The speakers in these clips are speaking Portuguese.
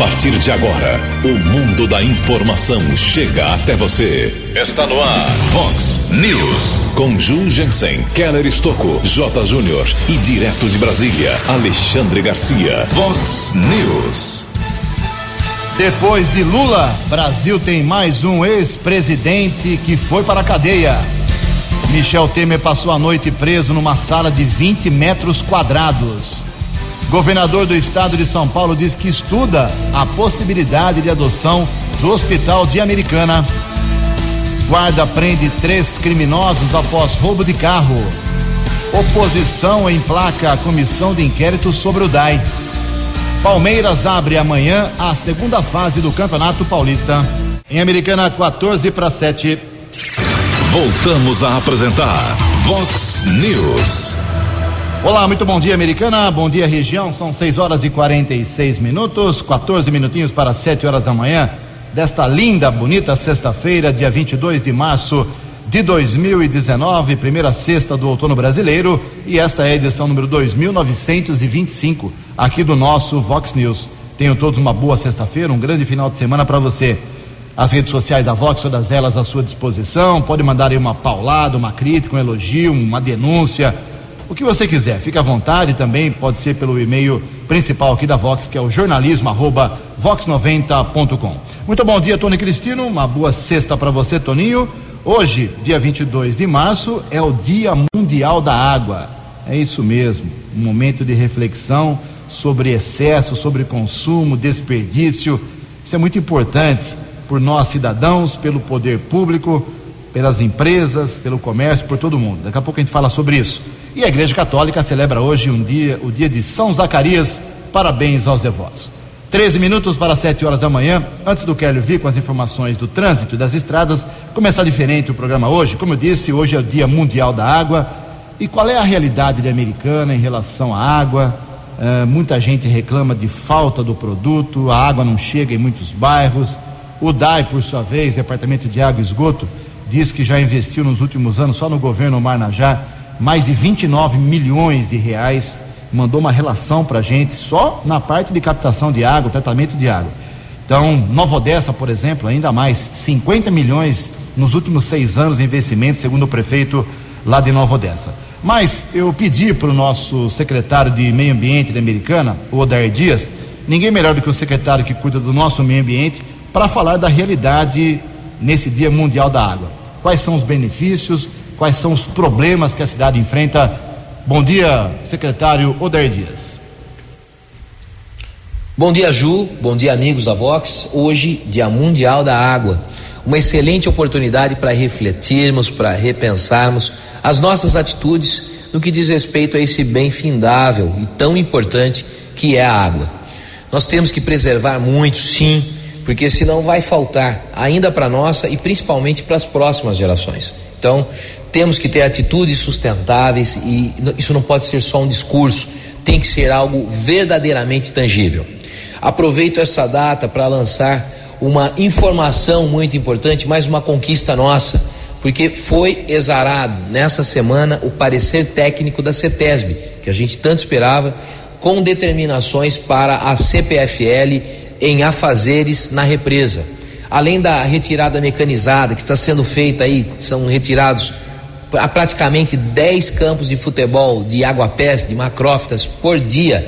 partir de agora, o mundo da informação chega até você. Está no ar, Fox News. Com Ju Jensen, Keller Estocco, J. Júnior e direto de Brasília, Alexandre Garcia. Fox News. Depois de Lula, Brasil tem mais um ex-presidente que foi para a cadeia. Michel Temer passou a noite preso numa sala de 20 metros quadrados. Governador do estado de São Paulo diz que estuda a possibilidade de adoção do hospital de Americana. Guarda prende três criminosos após roubo de carro. Oposição emplaca a comissão de inquérito sobre o DAI. Palmeiras abre amanhã a segunda fase do Campeonato Paulista. Em Americana, 14 para 7. Voltamos a apresentar Vox News. Olá, muito bom dia, Americana. Bom dia, região. São 6 horas e 46 minutos, 14 minutinhos para 7 horas da manhã desta linda, bonita sexta-feira, dia 22 de março de 2019, primeira sexta do outono brasileiro, e esta é a edição número 2925 aqui do nosso Vox News. Tenham todos uma boa sexta-feira, um grande final de semana para você. As redes sociais da Vox, todas elas à sua disposição. Pode mandar aí uma paulada, uma crítica, um elogio, uma denúncia o que você quiser, fique à vontade também, pode ser pelo e-mail principal aqui da Vox, que é o jornalismo arroba vox90.com. Muito bom dia, Tony Cristino, uma boa sexta para você, Toninho. Hoje, dia 22 de março, é o Dia Mundial da Água. É isso mesmo, um momento de reflexão sobre excesso, sobre consumo, desperdício. Isso é muito importante por nós cidadãos, pelo poder público, pelas empresas, pelo comércio, por todo mundo. Daqui a pouco a gente fala sobre isso. E a Igreja Católica celebra hoje um dia, o dia de São Zacarias. Parabéns aos devotos. 13 minutos para 7 horas da manhã. Antes do Kelly vir com as informações do trânsito e das estradas, começar diferente o programa hoje. Como eu disse, hoje é o Dia Mundial da Água. E qual é a realidade de americana em relação à água? Uh, muita gente reclama de falta do produto, a água não chega em muitos bairros. O DAI, por sua vez, Departamento de Água e Esgoto, diz que já investiu nos últimos anos, só no governo Marnajá, mais de 29 milhões de reais, mandou uma relação para a gente só na parte de captação de água, tratamento de água. Então, Nova Odessa, por exemplo, ainda mais, 50 milhões nos últimos seis anos de investimento, segundo o prefeito lá de Nova Odessa. Mas eu pedi para o nosso secretário de Meio Ambiente da Americana, o Odair Dias, ninguém melhor do que o secretário que cuida do nosso meio ambiente, para falar da realidade nesse Dia Mundial da Água. Quais são os benefícios, quais são os problemas que a cidade enfrenta. Bom dia, secretário Oder Dias. Bom dia, Ju. Bom dia, amigos da Vox. Hoje, Dia Mundial da Água. Uma excelente oportunidade para refletirmos, para repensarmos as nossas atitudes no que diz respeito a esse bem findável e tão importante que é a água. Nós temos que preservar muito, sim, porque senão vai faltar ainda para nossa e principalmente para as próximas gerações. Então, temos que ter atitudes sustentáveis e isso não pode ser só um discurso, tem que ser algo verdadeiramente tangível. Aproveito essa data para lançar uma informação muito importante, mais uma conquista nossa, porque foi exarado nessa semana o parecer técnico da CETESB, que a gente tanto esperava, com determinações para a CPFL em afazeres na represa. Além da retirada mecanizada que está sendo feita aí, são retirados a praticamente 10 campos de futebol de água-pés, de macrófitas por dia,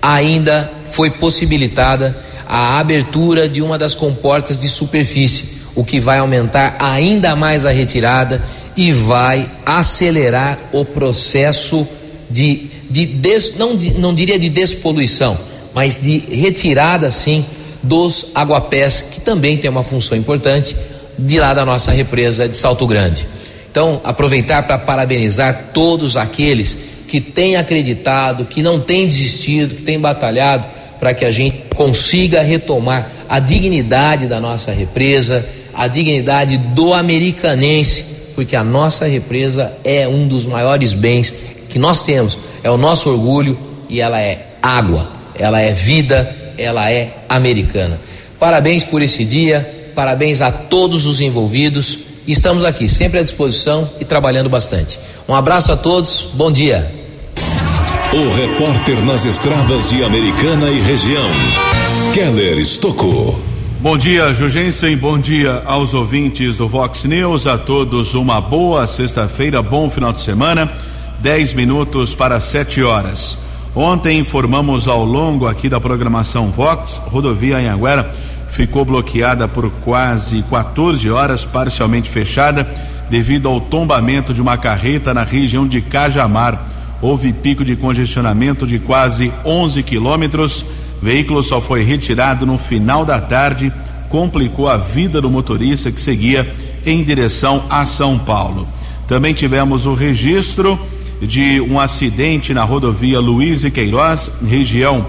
ainda foi possibilitada a abertura de uma das comportas de superfície, o que vai aumentar ainda mais a retirada e vai acelerar o processo de, de des, não, de, não diria de despoluição, mas de retirada sim dos aguapés, que também tem uma função importante de lá da nossa represa de Salto Grande. Então, aproveitar para parabenizar todos aqueles que têm acreditado, que não têm desistido, que têm batalhado para que a gente consiga retomar a dignidade da nossa represa, a dignidade do americanense, porque a nossa represa é um dos maiores bens que nós temos, é o nosso orgulho e ela é água, ela é vida, ela é americana. Parabéns por esse dia, parabéns a todos os envolvidos estamos aqui, sempre à disposição e trabalhando bastante. Um abraço a todos, bom dia. O repórter nas estradas de Americana e região, Keller Estocou. Bom dia, Jugensen. Bom dia aos ouvintes do Vox News. A todos uma boa sexta-feira, bom final de semana. Dez minutos para sete horas. Ontem informamos ao longo aqui da programação Vox, rodovia Anhanguera ficou bloqueada por quase 14 horas, parcialmente fechada, devido ao tombamento de uma carreta na região de Cajamar. Houve pico de congestionamento de quase 11 quilômetros veículo só foi retirado no final da tarde, complicou a vida do motorista que seguia em direção a São Paulo. Também tivemos o registro de um acidente na rodovia Luiz e Queiroz, região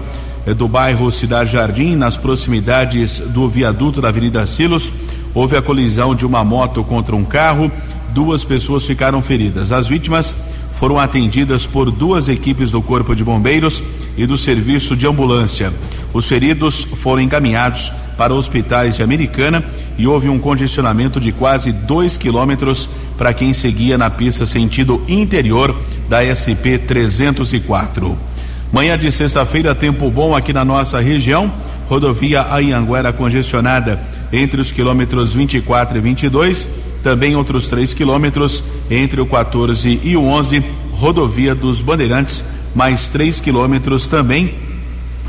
do bairro Cidade Jardim, nas proximidades do viaduto da Avenida Silos. Houve a colisão de uma moto contra um carro, duas pessoas ficaram feridas. As vítimas foram atendidas por duas equipes do Corpo de Bombeiros e do Serviço de Ambulância. Os feridos foram encaminhados para hospitais de Americana e houve um congestionamento de quase dois quilômetros para quem seguia na pista sentido interior da SP 304. Manhã de sexta-feira, tempo bom aqui na nossa região. Rodovia Anhanguera congestionada entre os quilômetros 24 e 22 também outros 3 quilômetros entre o 14 e o 11, rodovia dos Bandeirantes, mais 3 quilômetros também.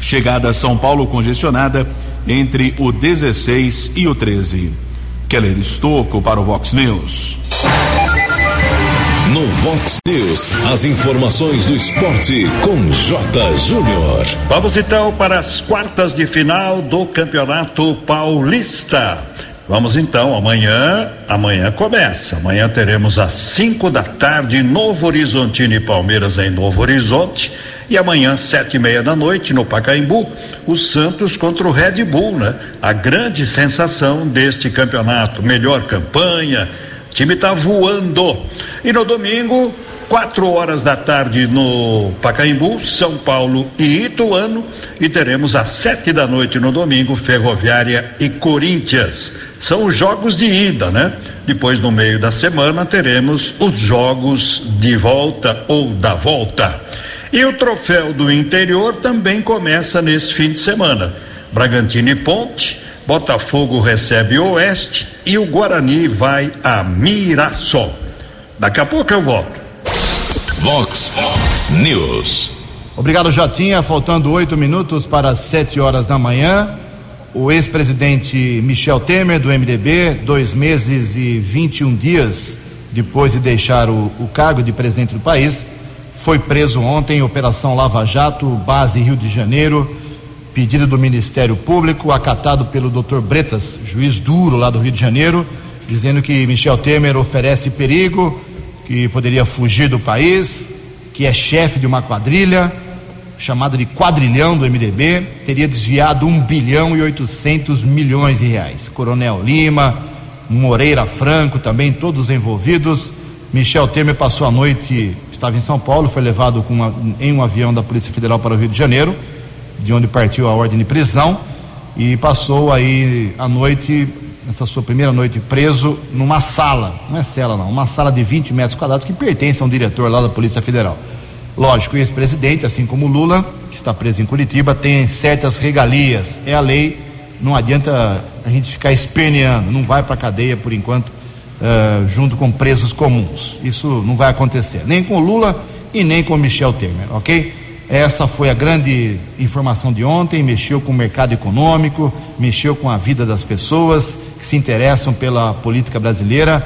Chegada a São Paulo congestionada entre o 16 e o 13. Keller Estocco para o Vox News. No Vox News, as informações do esporte com J. Júnior. Vamos então para as quartas de final do Campeonato Paulista. Vamos então, amanhã, amanhã começa. Amanhã teremos às 5 da tarde Novo Horizontino e Palmeiras em Novo Horizonte. E amanhã, sete e meia da noite, no Pacaembu, o Santos contra o Red Bull, né? A grande sensação deste campeonato. Melhor campanha, time está voando. E no domingo, quatro horas da tarde no Pacaembu, São Paulo e Ituano. E teremos às sete da noite no domingo, Ferroviária e Corinthians são os jogos de ida, né? Depois, no meio da semana, teremos os jogos de volta ou da volta. E o troféu do interior também começa nesse fim de semana. Bragantino e Ponte, Botafogo recebe o Oeste e o Guarani vai a Mirassol. Daqui a pouco eu volto. Vox News. Obrigado, Jotinha. Faltando oito minutos para sete horas da manhã o ex-presidente Michel Temer, do MDB, dois meses e 21 dias depois de deixar o, o cargo de presidente do país, foi preso ontem em Operação Lava Jato, base Rio de Janeiro, pedido do Ministério Público, acatado pelo Dr. Bretas, juiz duro lá do Rio de Janeiro, dizendo que Michel Temer oferece perigo, que poderia fugir do país, que é chefe de uma quadrilha chamada de quadrilhão do MDB, teria desviado 1 bilhão e 800 milhões de reais. Coronel Lima, Moreira Franco, também todos envolvidos. Michel Temer passou a noite, estava em São Paulo, foi levado uma, em um avião da Polícia Federal para o Rio de Janeiro, de onde partiu a ordem de prisão, e passou aí a noite, essa sua primeira noite preso, numa sala, não é cela não, uma sala de 20 metros quadrados que pertence a um diretor lá da Polícia Federal. Lógico, o ex-presidente, assim como Lula, que está preso em Curitiba, tem certas regalias. É a lei, não adianta a gente ficar esperneando, não vai para a cadeia por enquanto, uh, junto com presos comuns. Isso não vai acontecer, nem com Lula e nem com Michel Temer, ok? Essa foi a grande informação de ontem. Mexeu com o mercado econômico, mexeu com a vida das pessoas que se interessam pela política brasileira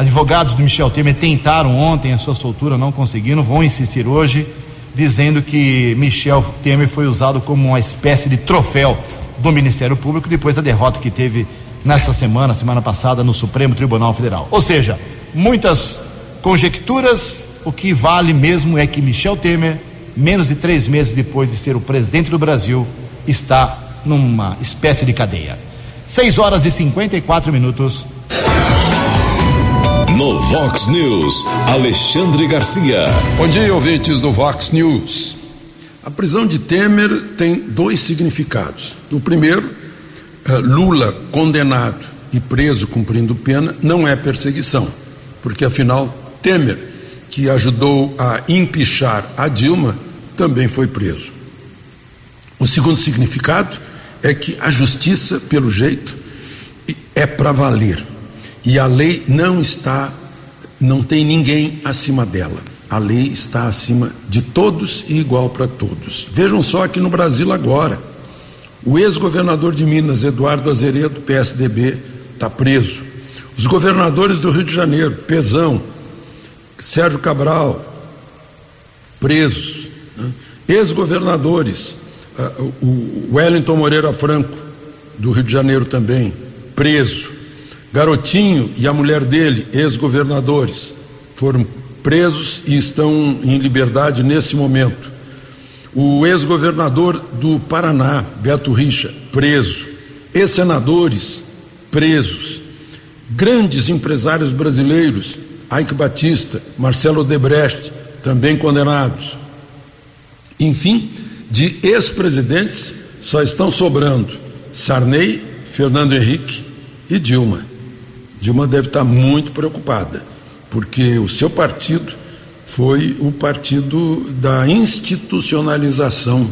Advogados do Michel Temer tentaram ontem a sua soltura, não conseguiram, vão insistir hoje, dizendo que Michel Temer foi usado como uma espécie de troféu do Ministério Público depois da derrota que teve nessa semana, semana passada, no Supremo Tribunal Federal. Ou seja, muitas conjecturas, o que vale mesmo é que Michel Temer, menos de três meses depois de ser o presidente do Brasil, está numa espécie de cadeia. Seis horas e 54 minutos. No Vox News, Alexandre Garcia. Bom dia, ouvintes do Vox News. A prisão de Temer tem dois significados. O primeiro, eh, Lula condenado e preso cumprindo pena não é perseguição, porque afinal Temer, que ajudou a empichar a Dilma, também foi preso. O segundo significado é que a justiça, pelo jeito, é para valer. E a lei não está, não tem ninguém acima dela. A lei está acima de todos e igual para todos. Vejam só aqui no Brasil agora. O ex-governador de Minas, Eduardo Azeredo, PSDB, está preso. Os governadores do Rio de Janeiro, Pezão, Sérgio Cabral, presos. Ex-governadores, uh, o Wellington Moreira Franco, do Rio de Janeiro também, preso. Garotinho e a mulher dele, ex-governadores, foram presos e estão em liberdade nesse momento. O ex-governador do Paraná, Beto Richa, preso. Ex-senadores, presos. Grandes empresários brasileiros, Ike Batista, Marcelo Debrecht, também condenados. Enfim, de ex-presidentes só estão sobrando Sarney, Fernando Henrique e Dilma. Dilma deve estar muito preocupada porque o seu partido foi o partido da institucionalização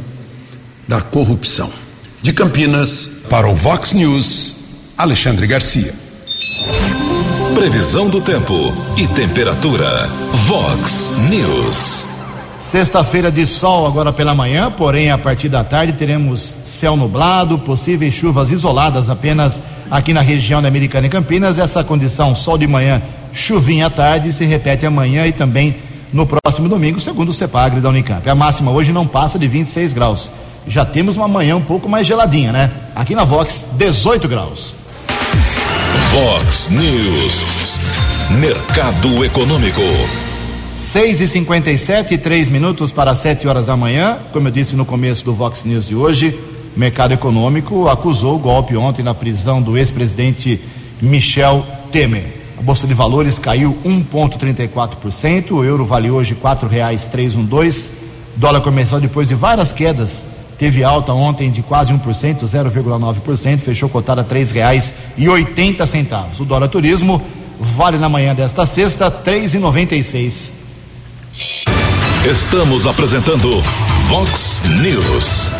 da corrupção. De Campinas, para o Vox News, Alexandre Garcia. Previsão do tempo e temperatura. Vox News. Sexta-feira de sol agora pela manhã, porém a partir da tarde teremos céu nublado, possíveis chuvas isoladas apenas aqui na região da Americana e Campinas. Essa condição, sol de manhã chuvinha à tarde, se repete amanhã e também no próximo domingo, segundo o CEPAGRE da Unicamp. A máxima hoje não passa de 26 graus. Já temos uma manhã um pouco mais geladinha, né? Aqui na Vox, 18 graus. Vox News. Mercado Econômico. 6 e 57 e 3 minutos para 7 horas da manhã. Como eu disse no começo do Vox News de hoje, o mercado econômico acusou o golpe ontem na prisão do ex-presidente Michel Temer. A bolsa de valores caiu 1,34%. O euro vale hoje R$ 4,312. Dólar comercial, depois de várias quedas, teve alta ontem de quase 1%, 0,9%, fechou cotada a R$ 3,80. O dólar turismo vale na manhã desta sexta R$ 3,96. Estamos apresentando Vox News.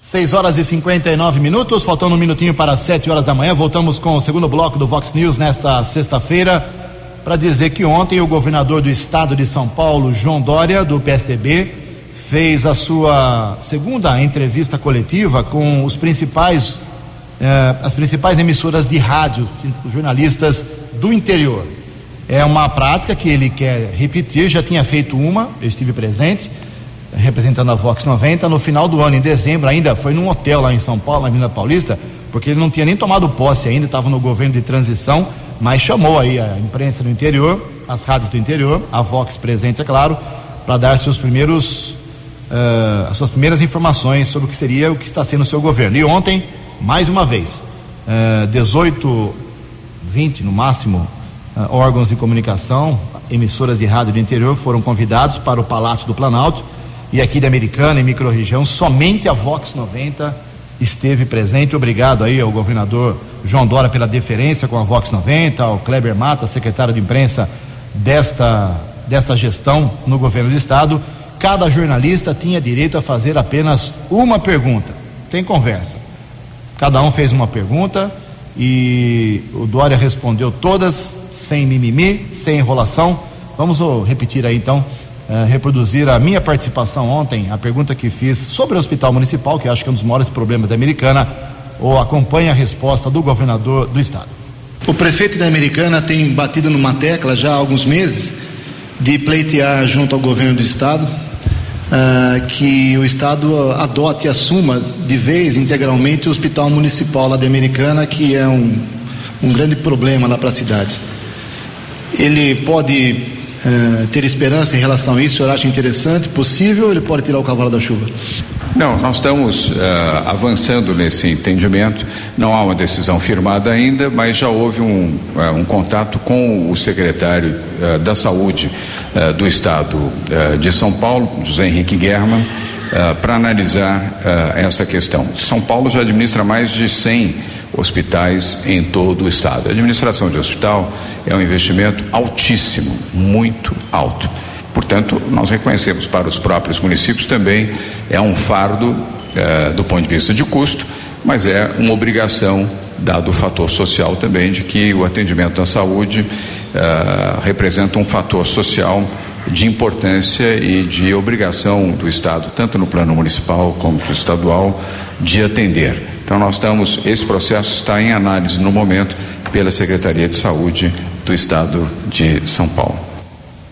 6 horas e 59 minutos, faltando um minutinho para 7 horas da manhã. Voltamos com o segundo bloco do Vox News nesta sexta-feira para dizer que ontem o governador do estado de São Paulo, João Dória, do PSDB, fez a sua segunda entrevista coletiva com os principais, eh, as principais emissoras de rádio, jornalistas do interior. É uma prática que ele quer repetir, já tinha feito uma, eu estive presente representando a Vox 90, no final do ano, em dezembro, ainda foi num hotel lá em São Paulo, na Avenida Paulista, porque ele não tinha nem tomado posse ainda, estava no governo de transição, mas chamou aí a imprensa do interior, as rádios do interior, a Vox presente, é claro, para dar seus primeiros, uh, as suas primeiras informações sobre o que seria o que está sendo o seu governo. E ontem, mais uma vez, uh, 18, 20 no máximo, órgãos de comunicação, emissoras de rádio do interior foram convidados para o Palácio do Planalto e aqui da Americana e microrregião, somente a Vox 90 esteve presente. Obrigado aí ao governador João Dória pela deferência com a Vox 90, ao Kleber Mata, secretário de imprensa desta, desta gestão no governo do estado. Cada jornalista tinha direito a fazer apenas uma pergunta. Tem conversa. Cada um fez uma pergunta e o Dória respondeu todas, sem mimimi, sem enrolação. Vamos repetir aí então uh, reproduzir a minha participação ontem, a pergunta que fiz sobre o hospital municipal, que acho que é um dos maiores problemas da Americana, ou acompanhe a resposta do governador do estado. O prefeito da Americana tem batido numa tecla já há alguns meses de pleitear junto ao governo do estado uh, que o estado adote e assuma de vez integralmente o hospital municipal lá da Americana, que é um, um grande problema lá para a cidade. Ele pode uh, ter esperança em relação a isso? O senhor acha interessante, possível, ou ele pode tirar o cavalo da chuva? Não, nós estamos uh, avançando nesse entendimento. Não há uma decisão firmada ainda, mas já houve um, uh, um contato com o secretário uh, da Saúde do Estado de São Paulo, José Henrique German, para analisar essa questão. São Paulo já administra mais de 100 hospitais em todo o estado. A administração de hospital é um investimento altíssimo, muito alto. Portanto, nós reconhecemos para os próprios municípios também é um fardo eh, do ponto de vista de custo, mas é uma obrigação dado o fator social também de que o atendimento à saúde uh, representa um fator social de importância e de obrigação do Estado, tanto no plano municipal como no estadual, de atender. Então nós estamos, esse processo está em análise no momento pela Secretaria de Saúde do Estado de São Paulo.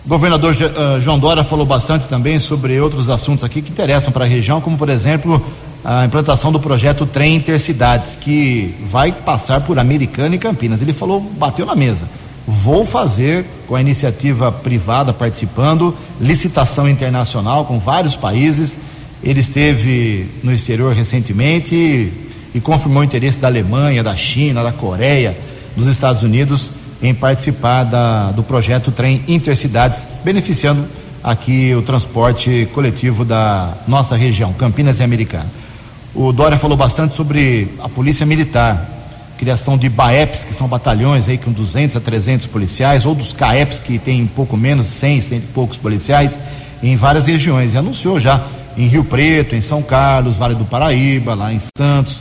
O governador uh, João Dória falou bastante também sobre outros assuntos aqui que interessam para a região, como por exemplo a implantação do projeto Trem Intercidades, que vai passar por Americana e Campinas. Ele falou, bateu na mesa. Vou fazer com a iniciativa privada participando, licitação internacional com vários países. Ele esteve no exterior recentemente e, confirmou o interesse da Alemanha, da China, da Coreia, dos Estados Unidos em participar da, do projeto Trem Intercidades, beneficiando aqui o transporte coletivo da nossa região, Campinas e Americana. O Dória falou bastante sobre a polícia militar, criação de BAEPs, que são batalhões aí com 200 a 300 policiais, ou dos CAEPs, que tem pouco menos, 100, 100 e poucos policiais, em várias regiões. E anunciou já em Rio Preto, em São Carlos, Vale do Paraíba, lá em Santos.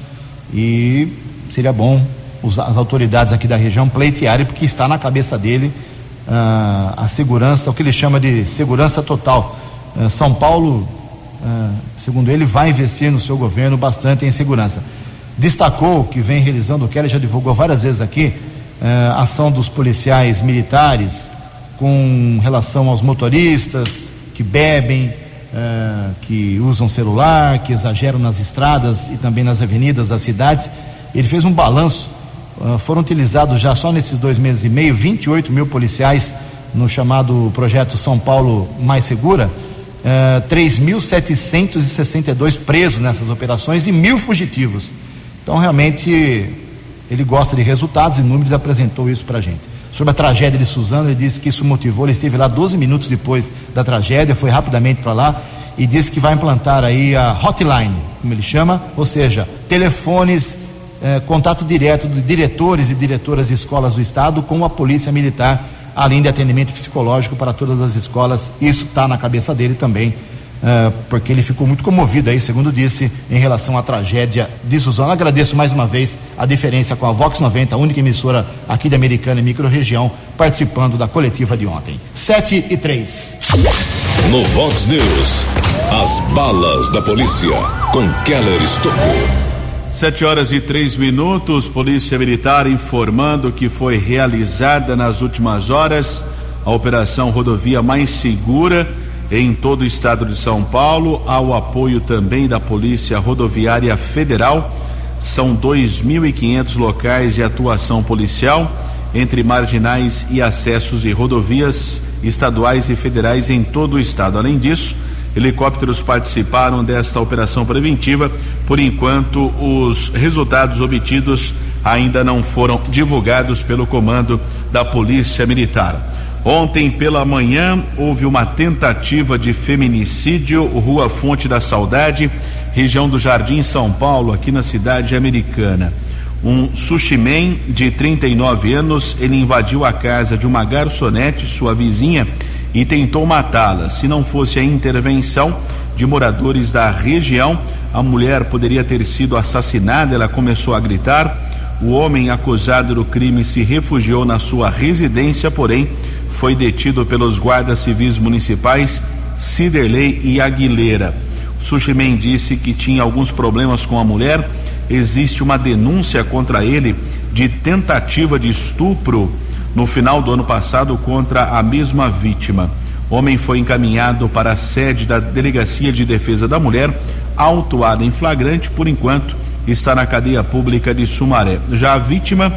E seria bom as autoridades aqui da região pleitearem, porque está na cabeça dele uh, a segurança, o que ele chama de segurança total. Uh, São Paulo ah, segundo ele, vai investir no seu governo bastante em segurança. Destacou que vem realizando, o Kelly já divulgou várias vezes aqui, uh, ação dos policiais militares com relação aos motoristas que bebem, uh, que usam celular, que exageram nas estradas e também nas avenidas das cidades. Ele fez um balanço. Uh, foram utilizados já só nesses dois meses e meio 28 mil policiais no chamado projeto São Paulo Mais Segura uh, eh, 3.762 presos nessas operações e mil fugitivos. Então, realmente, ele gosta de resultados e números apresentou isso para a gente. Sobre a tragédia de Suzano, ele disse que isso motivou, ele esteve lá 12 minutos depois da tragédia, foi rapidamente para lá e disse que vai implantar aí a hotline, como ele chama, ou seja, telefones, eh, contato direto de diretores e diretoras de escolas do estado com a polícia militar além de atendimento psicológico para todas as escolas. Isso está na cabeça dele também, uh, porque ele ficou muito comovido aí, segundo disse, em relação à tragédia de Suzano. Agradeço mais uma vez a diferença com a Vox 90, a única emissora aqui da Americana e microrregião, participando da coletiva de ontem. 7 e 3. No Vox News, as balas da polícia com Keller Estocou. Sete horas e três minutos, Polícia Militar informando que foi realizada nas últimas horas a operação rodovia mais segura em todo o estado de São Paulo, ao apoio também da Polícia Rodoviária Federal. São 2.500 locais de atuação policial entre marginais e acessos de rodovias estaduais e federais em todo o estado. Além disso, Helicópteros participaram desta operação preventiva. Por enquanto, os resultados obtidos ainda não foram divulgados pelo comando da Polícia Militar. Ontem pela manhã houve uma tentativa de feminicídio, Rua Fonte da Saudade, região do Jardim São Paulo, aqui na cidade americana. Um sushiman de 39 anos, ele invadiu a casa de uma garçonete, sua vizinha, e tentou matá-la. Se não fosse a intervenção de moradores da região, a mulher poderia ter sido assassinada. Ela começou a gritar. O homem acusado do crime se refugiou na sua residência, porém foi detido pelos guardas civis municipais Ciderley e Aguilera. Sushimen disse que tinha alguns problemas com a mulher. Existe uma denúncia contra ele de tentativa de estupro no final do ano passado contra a mesma vítima. Homem foi encaminhado para a sede da Delegacia de Defesa da Mulher, autuado em flagrante, por enquanto está na cadeia pública de Sumaré. Já a vítima,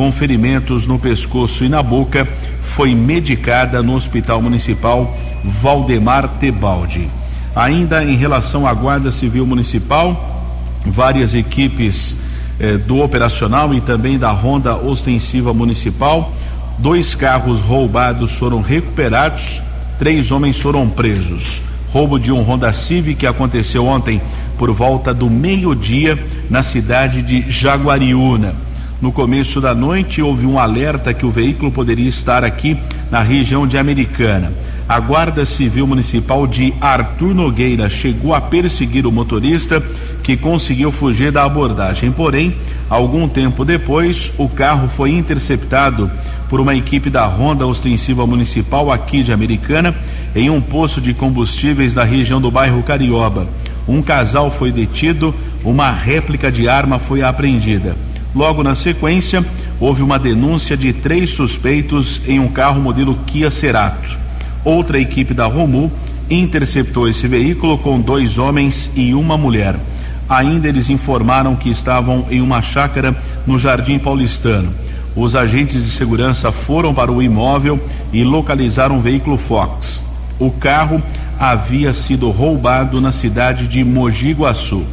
com ferimentos no pescoço e na boca, foi medicada no Hospital Municipal Valdemar Tebaldi. Ainda em relação à Guarda Civil Municipal, várias equipes eh, do operacional e também da Ronda Ostensiva Municipal Dois carros roubados foram recuperados, três homens foram presos. Roubo de um Honda Civic que aconteceu ontem por volta do meio-dia na cidade de Jaguariúna. No começo da noite houve um alerta que o veículo poderia estar aqui na região de Americana. a Guarda Civil Municipal de Arthur Nogueira chegou a perseguir o motorista que conseguiu fugir da abordagem. Porém, algum tempo depois, o carro foi interceptado por uma equipe da Ronda Ostensiva Municipal aqui de Americana em um poço de combustíveis da região do bairro Carioba. Um casal foi detido, uma réplica de arma foi apreendida. Logo na sequência, houve uma denúncia de três suspeitos em um carro modelo Kia Cerato. Outra equipe da Romu interceptou esse veículo com dois homens e uma mulher. Ainda eles informaram que estavam em uma chácara no Jardim Paulistano. Os agentes de segurança foram para o imóvel e localizaram o veículo Fox. O carro havia sido roubado na cidade de Mogi Guaçu.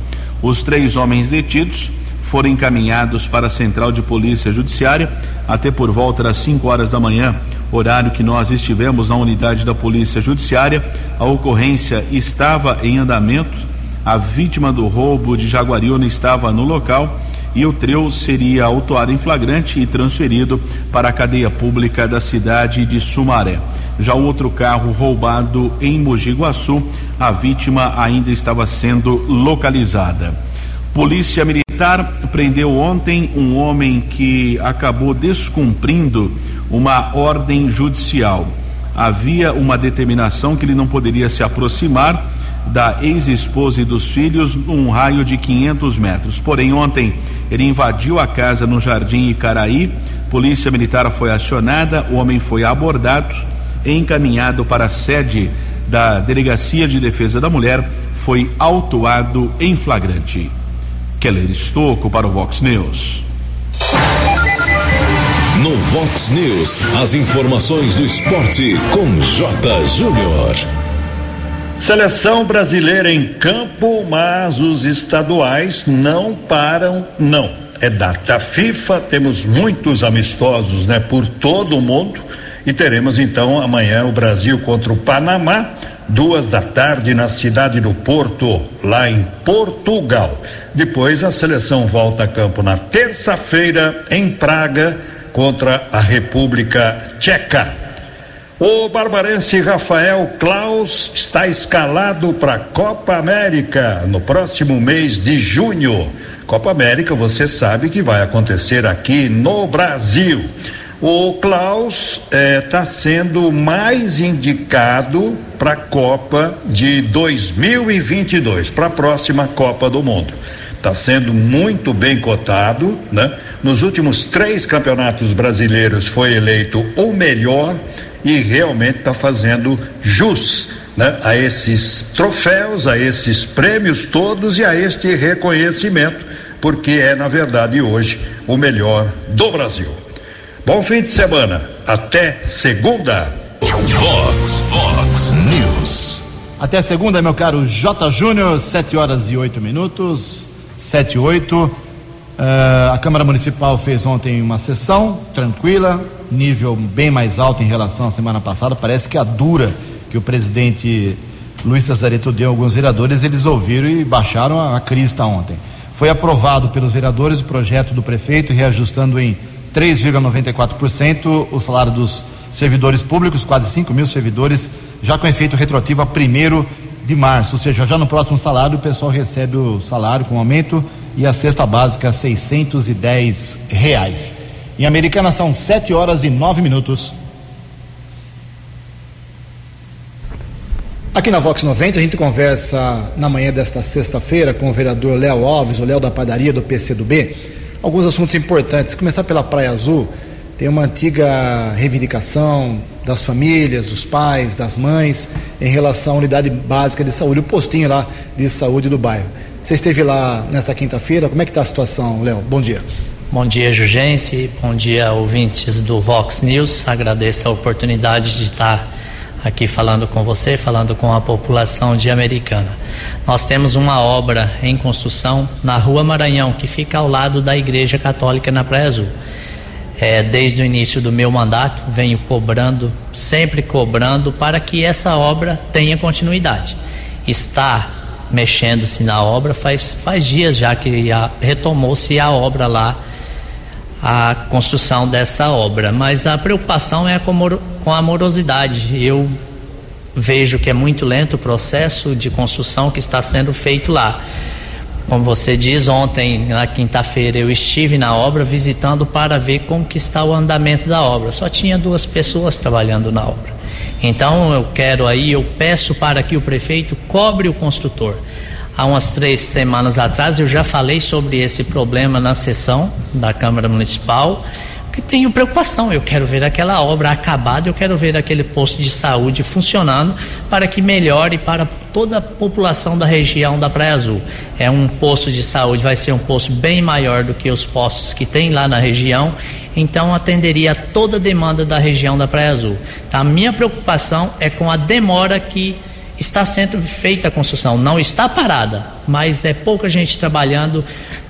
Os três homens detidos foram encaminhados para a Central de Polícia Judiciária até por volta das 5 horas da manhã, horário que nós estivemos na unidade da Polícia Judiciária. A ocorrência estava em andamento, a vítima do roubo de Jaguariúna estava no local e o trio seria autuado em flagrante e transferido para a cadeia pública da cidade de Sumaré. Já o outro carro roubado em Mogi Guaçu, a vítima ainda estava sendo localizada. Polícia Militar prendeu ontem um homem que acabou descumprindo uma ordem judicial. Havia uma determinação que ele não poderia se aproximar da ex-esposa e dos filhos num raio de 500 metros. Porém, ontem ele invadiu a casa no Jardim Icaraí. Polícia Militar foi acionada, o homem foi abordado, encaminhado para a sede da Delegacia de Defesa da Mulher, foi autuado em flagrante. Keller Estocco para o Vox News. No Vox News, as informações do esporte com J. Júnior. Seleção brasileira em campo, mas os estaduais não param, não. É data FIFA, temos muitos amistosos, né, por todo o mundo. E teremos então amanhã o Brasil contra o Panamá duas da tarde na cidade do Porto, lá em Portugal. Depois a seleção volta a campo na terça-feira em Praga contra a República Tcheca. O barbarense Rafael Klaus está escalado para a Copa América no próximo mês de junho. Copa América, você sabe que vai acontecer aqui no Brasil. O Klaus está eh, sendo mais indicado para a Copa de 2022, para a próxima Copa do Mundo. Está sendo muito bem cotado, né? Nos últimos três campeonatos brasileiros foi eleito o melhor e realmente está fazendo jus né? a esses troféus, a esses prêmios todos e a este reconhecimento, porque é, na verdade, hoje o melhor do Brasil. Bom fim de semana. Até segunda. Vox, Vox News. Até segunda, meu caro J. Júnior, 7 horas e 8 minutos. 7 e 8. Uh, a Câmara Municipal fez ontem uma sessão tranquila, nível bem mais alto em relação à semana passada. Parece que a dura que o presidente Luiz Cesareto deu a alguns vereadores, eles ouviram e baixaram a, a crista ontem. Foi aprovado pelos vereadores o projeto do prefeito, reajustando em 3,94% o salário dos servidores públicos, quase 5 mil servidores, já com efeito retroativo a 1 de março, ou seja, já no próximo salário o pessoal recebe o salário com aumento e a cesta básica 610 reais. Em Americana são 7 horas e 9 minutos. Aqui na Vox 90 a gente conversa na manhã desta sexta-feira com o vereador Léo Alves, o Léo da padaria do PCdoB alguns assuntos importantes. Começar pela Praia Azul, tem uma antiga reivindicação das famílias, dos pais, das mães, em relação à unidade básica de saúde, o postinho lá de saúde do bairro. Você esteve lá nesta quinta-feira, como é que está a situação, Léo? Bom dia. Bom dia, Jurgense. Bom dia, ouvintes do Vox News. Agradeço a oportunidade de estar aqui falando com você, falando com a população de Americana. Nós temos uma obra em construção na Rua Maranhão, que fica ao lado da Igreja Católica na Praia Azul. É, desde o início do meu mandato, venho cobrando, sempre cobrando, para que essa obra tenha continuidade. Está mexendo-se na obra faz, faz dias já que retomou-se a obra lá a construção dessa obra, mas a preocupação é com, a morosidade. Eu vejo que é muito lento o processo de construção que está sendo feito lá. Como você diz, ontem, na quinta-feira, eu estive na obra visitando para ver como que está o andamento da obra. Só tinha duas pessoas trabalhando na obra. Então eu quero aí, eu peço para que o prefeito cobre o construtor. Há umas três semanas atrás eu já falei sobre esse problema na sessão da Câmara Municipal que tenho preocupação. Eu quero ver aquela obra acabada, eu quero ver aquele posto de saúde funcionando para que melhore para toda a população da região da Praia Azul. É um posto de saúde, vai ser um posto bem maior do que os postos que tem lá na região, então atenderia a toda a demanda da região da Praia Azul. Tá? A minha preocupação é com a demora que está sendo feita a construção, não está parada, mas é pouca gente trabalhando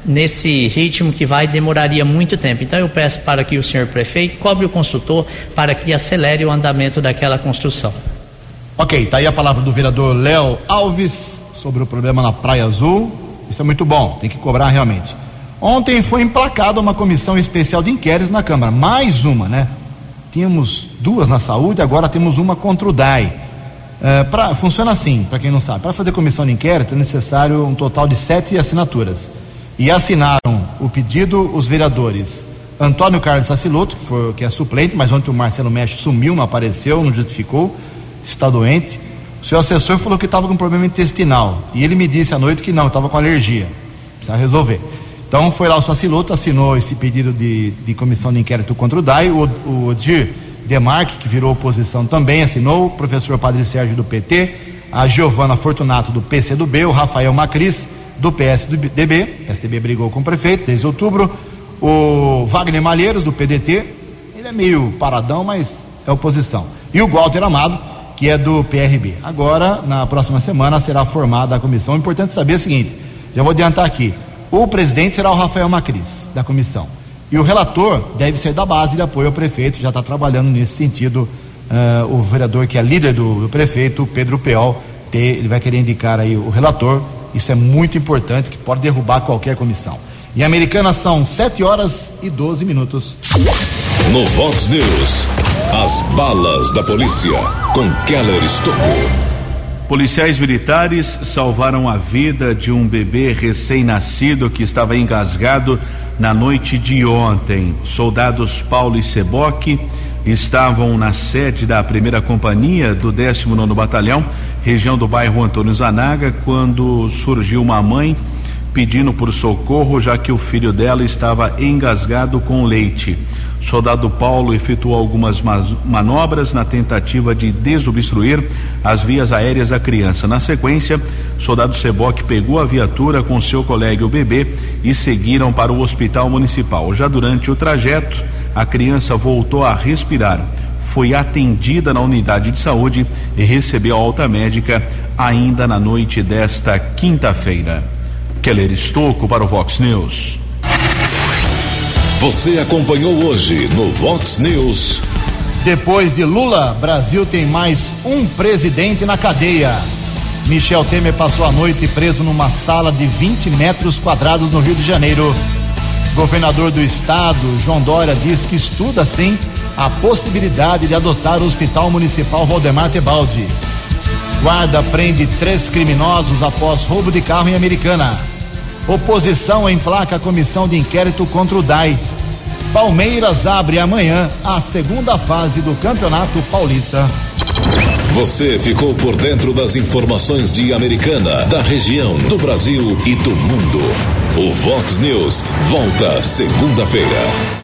nesse ritmo que vai demoraria muito tempo. Então eu peço para que o senhor prefeito cobre o construtor para que acelere o andamento daquela construção. Ok, tá aí a palavra do vereador Léo Alves sobre o problema na Praia Azul. Isso é muito bom, tem que cobrar realmente. Ontem foi emplacada uma comissão especial de inquérito na Câmara, mais uma, né? Tínhamos duas na saúde, agora temos uma contra o DAI. É, pra, funciona assim, para quem não sabe. Para fazer comissão de inquérito é necessário um total de sete assinaturas. E assinaram o pedido os vereadores Antônio Carlos Saciloto, que, foi, que é suplente, mas ontem o Marcelo Mestre sumiu, não apareceu, não justificou, está doente. O seu assessor falou que estava com problema intestinal. E ele me disse à noite que não, estava com alergia. Precisa resolver. Então foi lá o Saciloto, assinou esse pedido de, de comissão de inquérito contra o DAI. O, o Odir Demarque, que virou oposição, também assinou. O professor Padre Sérgio do PT. A Giovana Fortunato do PCdoB. O Rafael Macris do PSDB, PSDB brigou com o prefeito desde outubro, o Wagner Malheiros do PDT, ele é meio paradão, mas é oposição, e o Walter Amado, que é do PRB. Agora, na próxima semana, será formada a comissão. É importante saber o seguinte: já vou adiantar aqui. O presidente será o Rafael Macris, da comissão. E o relator deve ser da base de apoio ao prefeito, já está trabalhando nesse sentido. Uh, o vereador que é líder do, do prefeito, Pedro Peol, ter, ele vai querer indicar aí o relator isso é muito importante, que pode derrubar qualquer comissão. Em Americana são 7 horas e 12 minutos. No Vox News, as balas da polícia com Keller Estocou. Policiais militares salvaram a vida de um bebê recém-nascido que estava engasgado na noite de ontem. Soldados Paulo e Seboque estavam na sede da primeira companhia do 19 Batalhão, região do bairro Antônio Zanaga, quando surgiu uma mãe pedindo por socorro, já que o filho dela estava engasgado com leite. Soldado Paulo efetuou algumas manobras na tentativa de desobstruir as vias aéreas da criança. Na sequência, soldado Seboque pegou a viatura com seu colega o bebê e seguiram para o hospital municipal. Já durante o trajeto, a criança voltou a respirar. Foi atendida na unidade de saúde e recebeu alta médica ainda na noite desta quinta-feira. Keller Estocco para o Vox News. Você acompanhou hoje no Vox News. Depois de Lula, Brasil tem mais um presidente na cadeia. Michel Temer passou a noite preso numa sala de 20 metros quadrados no Rio de Janeiro. Governador do estado, João Dória, diz que estuda sim a possibilidade de adotar o Hospital Municipal Valdemar Tebaldi. Guarda prende três criminosos após roubo de carro em Americana. Oposição emplaca a comissão de inquérito contra o DAI. Palmeiras abre amanhã a segunda fase do Campeonato Paulista. Você ficou por dentro das informações de Americana, da região, do Brasil e do mundo. O Vox News volta segunda-feira.